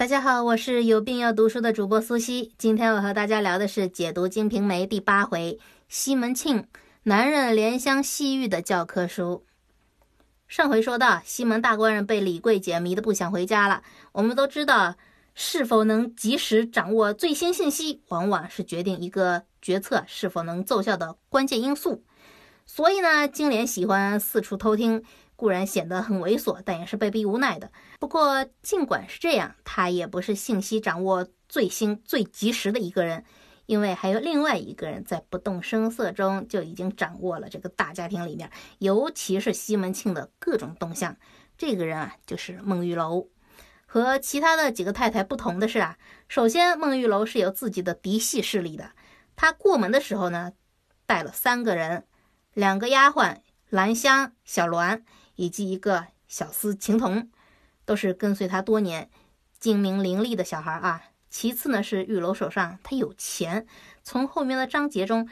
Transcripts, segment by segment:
大家好，我是有病要读书的主播苏西。今天我和大家聊的是解读《金瓶梅》第八回西门庆男人怜香惜玉的教科书。上回说到，西门大官人被李桂姐迷得不想回家了。我们都知道，是否能及时掌握最新信息，往往是决定一个决策是否能奏效的关键因素。所以呢，金莲喜欢四处偷听。固然显得很猥琐，但也是被逼无奈的。不过，尽管是这样，他也不是信息掌握最新、最及时的一个人，因为还有另外一个人在不动声色中就已经掌握了这个大家庭里面，尤其是西门庆的各种动向。这个人啊，就是孟玉楼。和其他的几个太太不同的是啊，首先孟玉楼是有自己的嫡系势力的。他过门的时候呢，带了三个人，两个丫鬟兰香、小栾。以及一个小厮情童，都是跟随他多年、精明伶俐的小孩啊。其次呢，是玉楼手上他有钱。从后面的章节中，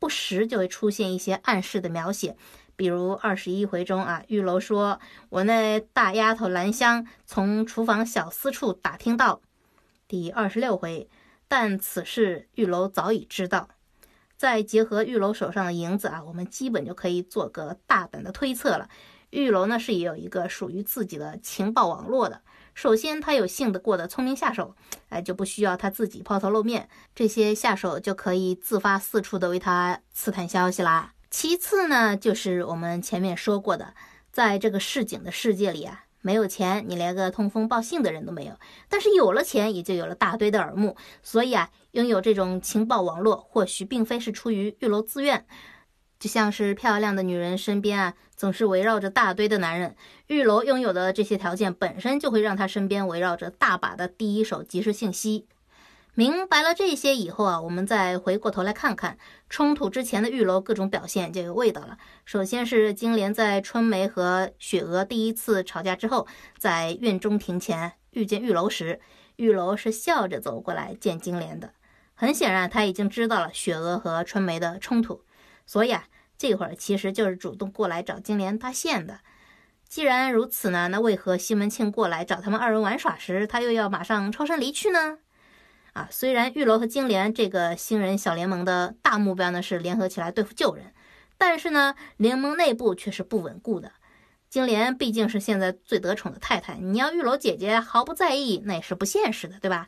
不时就会出现一些暗示的描写，比如二十一回中啊，玉楼说：“我那大丫头兰香从厨房小厮处打听到。”第二十六回，但此事玉楼早已知道。再结合玉楼手上的银子啊，我们基本就可以做个大胆的推测了。玉楼呢是也有一个属于自己的情报网络的。首先，他有信得过的聪明下手，哎，就不需要他自己抛头露面，这些下手就可以自发四处的为他刺探消息啦。其次呢，就是我们前面说过的，在这个市井的世界里啊，没有钱，你连个通风报信的人都没有；但是有了钱，也就有了大堆的耳目。所以啊，拥有这种情报网络，或许并非是出于玉楼自愿。就像是漂亮的女人身边啊，总是围绕着大堆的男人。玉楼拥有的这些条件，本身就会让他身边围绕着大把的第一手即时信息。明白了这些以后啊，我们再回过头来看看冲突之前的玉楼各种表现就有味道了。首先是金莲在春梅和雪娥第一次吵架之后，在院中庭前遇见玉楼时，玉楼是笑着走过来见金莲的。很显然，他已经知道了雪娥和春梅的冲突，所以啊。这会儿其实就是主动过来找金莲搭线的。既然如此呢，那为何西门庆过来找他们二人玩耍时，他又要马上抽身离去呢？啊，虽然玉楼和金莲这个新人小联盟的大目标呢是联合起来对付旧人，但是呢，联盟内部却是不稳固的。金莲毕竟是现在最得宠的太太，你要玉楼姐姐毫不在意，那也是不现实的，对吧？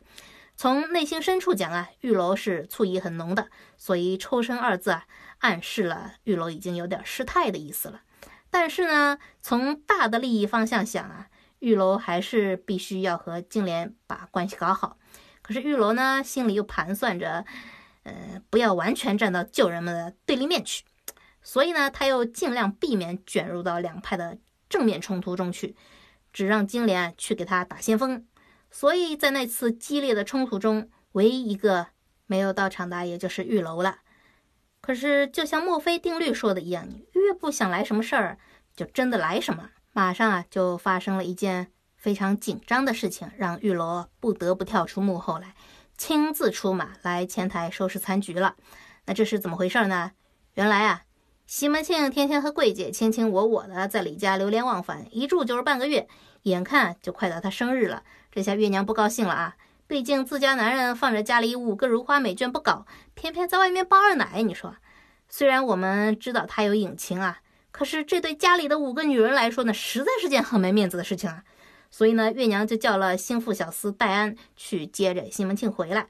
从内心深处讲啊，玉楼是醋意很浓的，所以抽身二字啊。暗示了玉楼已经有点失态的意思了，但是呢，从大的利益方向想啊，玉楼还是必须要和金莲把关系搞好。可是玉楼呢，心里又盘算着，呃，不要完全站到旧人们的对立面去，所以呢，他又尽量避免卷入到两派的正面冲突中去，只让金莲去给他打先锋。所以在那次激烈的冲突中，唯一一个没有到场的，也就是玉楼了。可是，就像墨菲定律说的一样，你越不想来什么事儿，就真的来什么。马上啊，就发生了一件非常紧张的事情，让玉楼不得不跳出幕后来，亲自出马来前台收拾残局了。那这是怎么回事呢？原来啊，西门庆天天和桂姐卿卿我我的在李家流连忘返，一住就是半个月，眼看就快到他生日了，这下月娘不高兴了啊。毕竟自家男人放着家里五个如花美眷不搞，偏偏在外面包二奶。你说，虽然我们知道他有隐情啊，可是这对家里的五个女人来说呢，实在是件很没面子的事情啊。所以呢，月娘就叫了心腹小厮戴安去接着西门庆回来。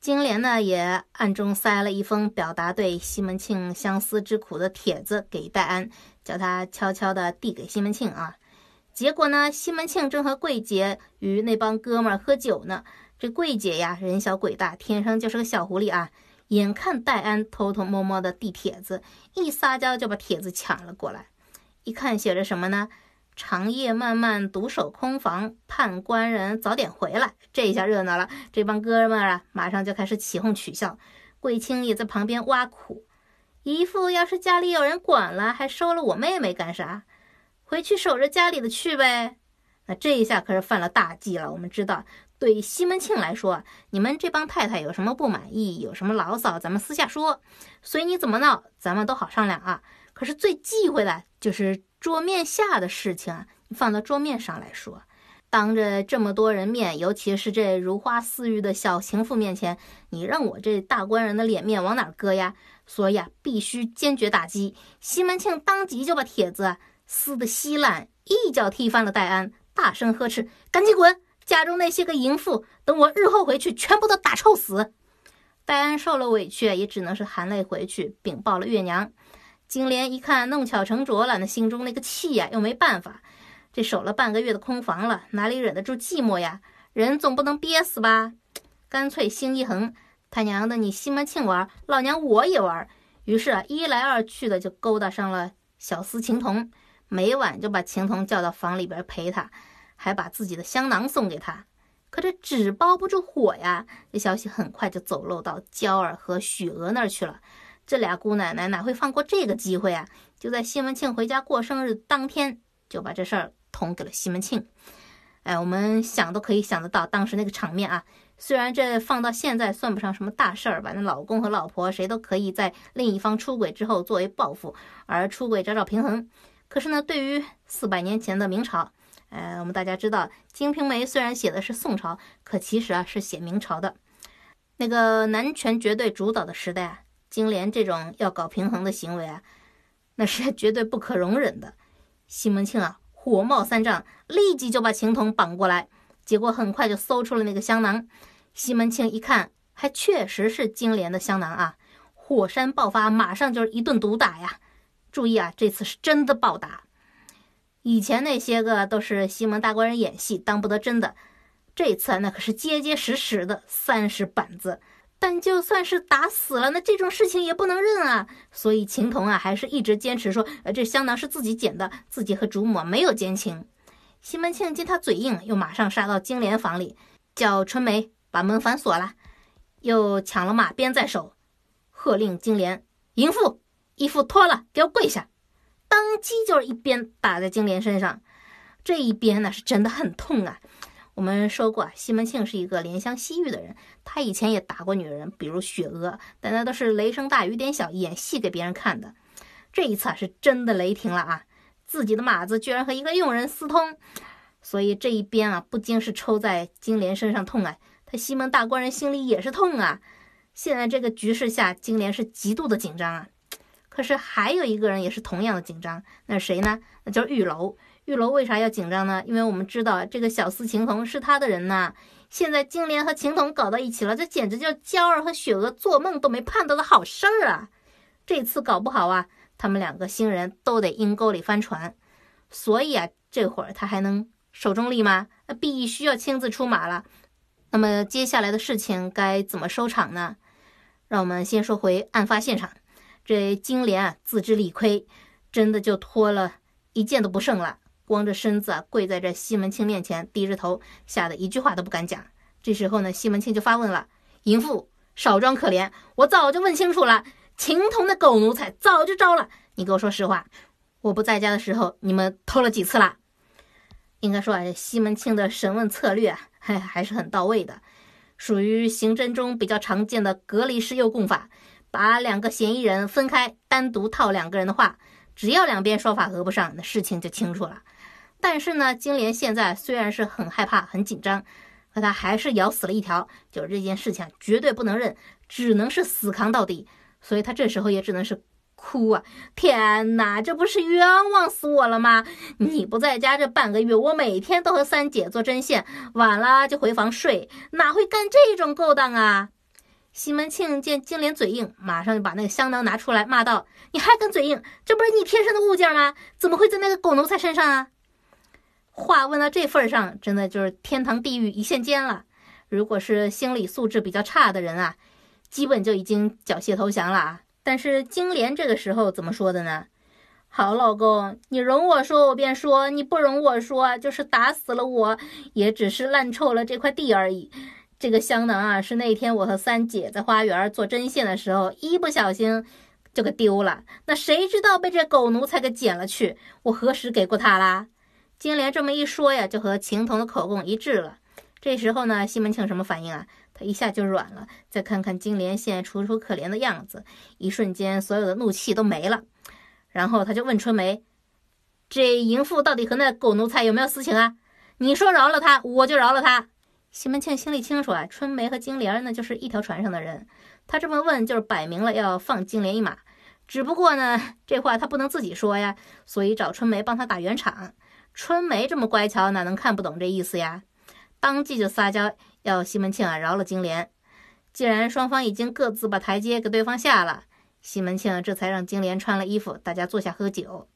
金莲呢，也暗中塞了一封表达对西门庆相思之苦的帖子给戴安，叫他悄悄地递给西门庆啊。结果呢，西门庆正和桂姐与那帮哥们儿喝酒呢。这桂姐呀，人小鬼大，天生就是个小狐狸啊！眼看戴安偷偷摸摸的递帖子，一撒娇就把帖子抢了过来。一看写着什么呢？长夜漫漫独守空房，盼官人早点回来。这一下热闹了，这帮哥们儿啊，马上就开始起哄取笑。桂清也在旁边挖苦，姨父要是家里有人管了，还收了我妹妹干啥？回去守着家里的去呗。那这一下可是犯了大忌了。我们知道。对西门庆来说，你们这帮太太有什么不满意，有什么牢骚，咱们私下说，随你怎么闹，咱们都好商量啊。可是最忌讳的就是桌面下的事情啊，放到桌面上来说。当着这么多人面，尤其是这如花似玉的小情妇面前，你让我这大官人的脸面往哪搁呀？所以啊，必须坚决打击。西门庆当即就把帖子撕得稀烂，一脚踢翻了戴安，大声呵斥：“赶紧滚！家中那些个淫妇，等我日后回去，全部都打臭死！”戴安受了委屈，也只能是含泪回去禀报了月娘。金莲一看弄巧成拙了，那心中那个气呀，又没办法。这守了半个月的空房了，哪里忍得住寂寞呀？人总不能憋死吧？干脆心一横，他娘的，你西门庆玩，老娘我也玩。于是啊，一来二去的就勾搭上了小厮秦童，每晚就把秦童叫到房里边陪他，还把自己的香囊送给他。可这纸包不住火呀，这消息很快就走漏到娇儿和许娥那儿去了。这俩姑奶奶哪会放过这个机会啊？就在西门庆回家过生日当天，就把这事儿。捅给了西门庆，哎，我们想都可以想得到当时那个场面啊。虽然这放到现在算不上什么大事儿吧，那老公和老婆谁都可以在另一方出轨之后作为报复而出轨找找平衡。可是呢，对于四百年前的明朝，呃，我们大家知道《金瓶梅》虽然写的是宋朝，可其实啊是写明朝的。那个男权绝对主导的时代啊，金莲这种要搞平衡的行为啊，那是 绝对不可容忍的。西门庆啊。火冒三丈，立即就把秦童绑过来。结果很快就搜出了那个香囊。西门庆一看，还确实是金莲的香囊啊！火山爆发，马上就是一顿毒打呀！注意啊，这次是真的暴打。以前那些个都是西门大官人演戏，当不得真的。这次啊那可是结结实实的三十板子。但就算是打死了，那这种事情也不能认啊！所以秦童啊，还是一直坚持说，呃，这香囊是自己捡的，自己和主母没有奸情。西门庆见他嘴硬，又马上杀到金莲房里，叫春梅把门反锁了，又抢了马鞭在手，喝令金莲淫妇，衣服脱了，给我跪下！当即就是一鞭打在金莲身上，这一鞭呢是真的很痛啊。我们说过，西门庆是一个怜香惜玉的人。他以前也打过女人，比如雪娥，但那都是雷声大雨点小，演戏给别人看的。这一次啊，是真的雷霆了啊！自己的马子居然和一个佣人私通，所以这一鞭啊，不仅是抽在金莲身上痛啊，他西门大官人心里也是痛啊。现在这个局势下，金莲是极度的紧张啊。可是还有一个人也是同样的紧张，那是谁呢？那叫玉楼。玉楼为啥要紧张呢？因为我们知道这个小厮秦童是他的人呐。现在金莲和秦童搞到一起了，这简直叫娇儿和雪娥做梦都没盼到的好事儿啊！这次搞不好啊，他们两个新人都得阴沟里翻船。所以啊，这会儿他还能守中立吗？那必须要亲自出马了。那么接下来的事情该怎么收场呢？让我们先说回案发现场。这金莲啊，自知理亏，真的就脱了一件都不剩了。光着身子啊，跪在这西门庆面前，低着头，吓得一句话都不敢讲。这时候呢，西门庆就发问了：“淫妇，少装可怜！我早就问清楚了，秦童的狗奴才早就招了。你给我说实话，我不在家的时候，你们偷了几次了？”应该说啊，西门庆的审问策略啊，还还是很到位的，属于刑侦中比较常见的隔离式诱供法，把两个嫌疑人分开，单独套两个人的话，只要两边说法合不上，那事情就清楚了。但是呢，金莲现在虽然是很害怕、很紧张，可她还是咬死了一条，就是这件事情绝对不能认，只能是死扛到底。所以她这时候也只能是哭啊！天哪，这不是冤枉死我了吗？你不在家这半个月，我每天都和三姐做针线，晚了就回房睡，哪会干这种勾当啊？西门庆见金莲嘴硬，马上就把那个香囊拿出来，骂道：“你还敢嘴硬？这不是你天生的物件吗？怎么会在那个狗奴才身上啊？”话问到这份上，真的就是天堂地狱一线间了。如果是心理素质比较差的人啊，基本就已经缴械投降了啊。但是金莲这个时候怎么说的呢？好老公，你容我说我便说，你不容我说，就是打死了我，也只是烂臭了这块地而已。这个香囊啊，是那天我和三姐在花园做针线的时候，一不小心就给丢了。那谁知道被这狗奴才给捡了去？我何时给过他啦？金莲这么一说呀，就和秦童的口供一致了。这时候呢，西门庆什么反应啊？他一下就软了。再看看金莲现在楚楚可怜的样子，一瞬间所有的怒气都没了。然后他就问春梅：“这淫妇到底和那狗奴才有没有私情啊？”你说饶了他，我就饶了他。西门庆心里清楚啊，春梅和金莲呢就是一条船上的人，他这么问就是摆明了要放金莲一马。只不过呢，这话他不能自己说呀，所以找春梅帮他打圆场。春梅这么乖巧，哪能看不懂这意思呀？当即就撒娇要西门庆啊饶了金莲。既然双方已经各自把台阶给对方下了，西门庆这才让金莲穿了衣服，大家坐下喝酒。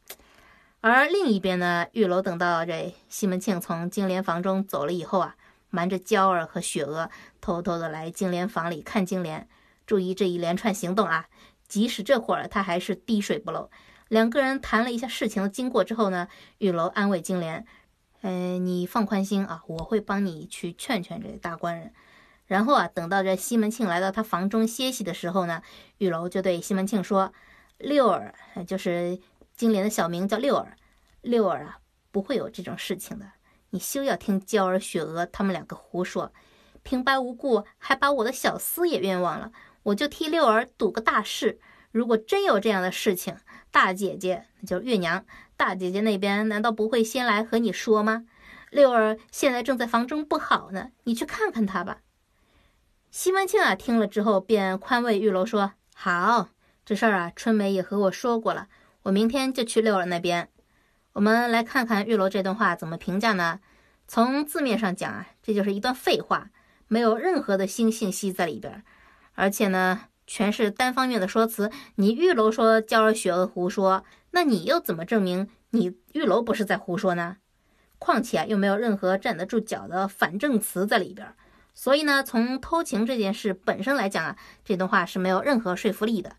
而另一边呢，玉楼等到这西门庆从金莲房中走了以后啊，瞒着娇儿和雪娥，偷偷的来金莲房里看金莲。注意这一连串行动啊！即使这会儿他还是滴水不漏。两个人谈了一下事情的经过之后呢，玉楼安慰金莲：“嗯，你放宽心啊，我会帮你去劝劝这大官人。”然后啊，等到这西门庆来到他房中歇息的时候呢，玉楼就对西门庆说：“六儿，就是金莲的小名叫六儿，六儿啊，不会有这种事情的。你休要听娇儿、雪娥他们两个胡说，平白无故还把我的小厮也冤枉了。”我就替六儿赌个大事，如果真有这样的事情，大姐姐，就是月娘，大姐姐那边难道不会先来和你说吗？六儿现在正在房中不好呢，你去看看她吧。西门庆啊，听了之后便宽慰玉楼说：“好，这事儿啊，春梅也和我说过了，我明天就去六儿那边。我们来看看玉楼这段话怎么评价呢？从字面上讲啊，这就是一段废话，没有任何的新信息在里边。”而且呢，全是单方面的说辞。你玉楼说娇儿雪娥胡说，那你又怎么证明你玉楼不是在胡说呢？况且啊，又没有任何站得住脚的反证词在里边。所以呢，从偷情这件事本身来讲啊，这段话是没有任何说服力的。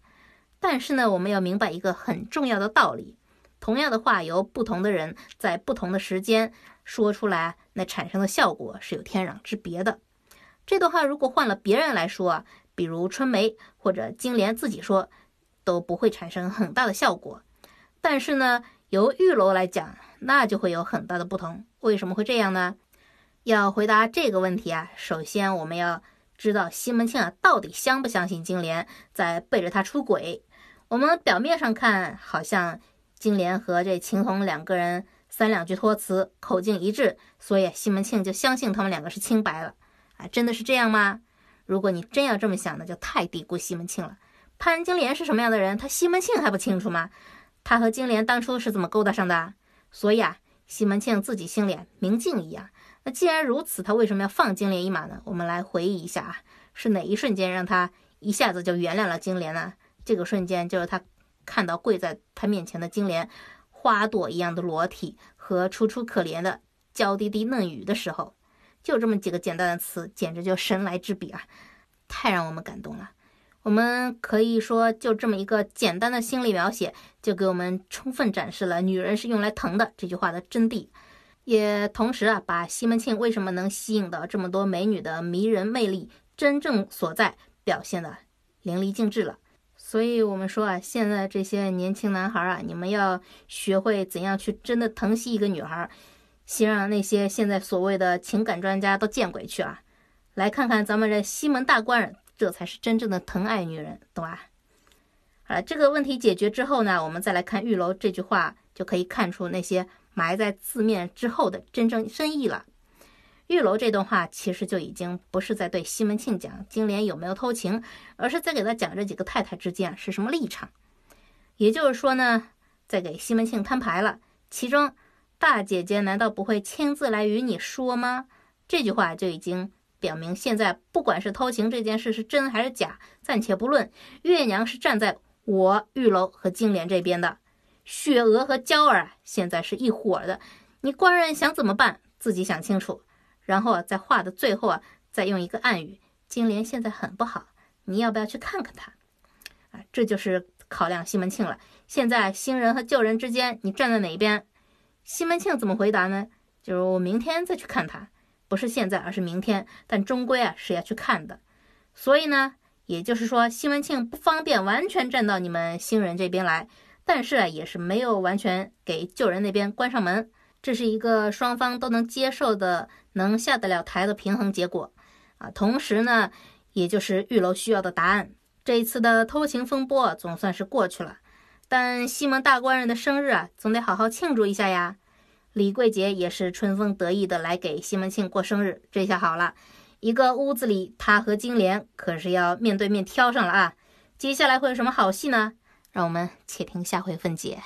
但是呢，我们要明白一个很重要的道理：同样的话，由不同的人在不同的时间说出来，那产生的效果是有天壤之别的。这段话如果换了别人来说。比如春梅或者金莲自己说，都不会产生很大的效果。但是呢，由玉楼来讲，那就会有很大的不同。为什么会这样呢？要回答这个问题啊，首先我们要知道西门庆啊到底相不相信金莲在背着他出轨。我们表面上看，好像金莲和这秦红两个人三两句托词，口径一致，所以西门庆就相信他们两个是清白了。啊，真的是这样吗？如果你真要这么想，那就太低估西门庆了。潘金莲是什么样的人，他西门庆还不清楚吗？他和金莲当初是怎么勾搭上的？所以啊，西门庆自己心里明镜一样。那既然如此，他为什么要放金莲一马呢？我们来回忆一下啊，是哪一瞬间让他一下子就原谅了金莲呢？这个瞬间就是他看到跪在他面前的金莲，花朵一样的裸体和楚楚可怜的娇滴滴嫩语的时候。就这么几个简单的词，简直就神来之笔啊！太让我们感动了。我们可以说，就这么一个简单的心理描写，就给我们充分展示了“女人是用来疼的”这句话的真谛，也同时啊，把西门庆为什么能吸引到这么多美女的迷人魅力真正所在表现的淋漓尽致了。所以，我们说啊，现在这些年轻男孩啊，你们要学会怎样去真的疼惜一个女孩。先让那些现在所谓的情感专家都见鬼去啊！来看看咱们这西门大官人，这才是真正的疼爱女人，懂吧？好了，这个问题解决之后呢，我们再来看玉楼这句话，就可以看出那些埋在字面之后的真正深意了。玉楼这段话其实就已经不是在对西门庆讲金莲有没有偷情，而是在给他讲这几个太太之间是什么立场。也就是说呢，在给西门庆摊牌了，其中。大姐姐难道不会亲自来与你说吗？这句话就已经表明，现在不管是偷情这件事是真还是假，暂且不论。月娘是站在我玉楼和金莲这边的，雪娥和娇儿啊，现在是一伙的。你官人想怎么办，自己想清楚。然后在话的最后啊，再用一个暗语：金莲现在很不好，你要不要去看看她？啊，这就是考量西门庆了。现在新人和旧人之间，你站在哪一边？西门庆怎么回答呢？就是我明天再去看他，不是现在，而是明天。但终归啊是要去看的，所以呢，也就是说，西门庆不方便完全站到你们新人这边来，但是啊，也是没有完全给旧人那边关上门。这是一个双方都能接受的、能下得了台的平衡结果啊。同时呢，也就是玉楼需要的答案。这一次的偷情风波总算是过去了。但西门大官人的生日啊，总得好好庆祝一下呀！李桂杰也是春风得意的来给西门庆过生日。这下好了，一个屋子里他和金莲可是要面对面挑上了啊！接下来会有什么好戏呢？让我们且听下回分解。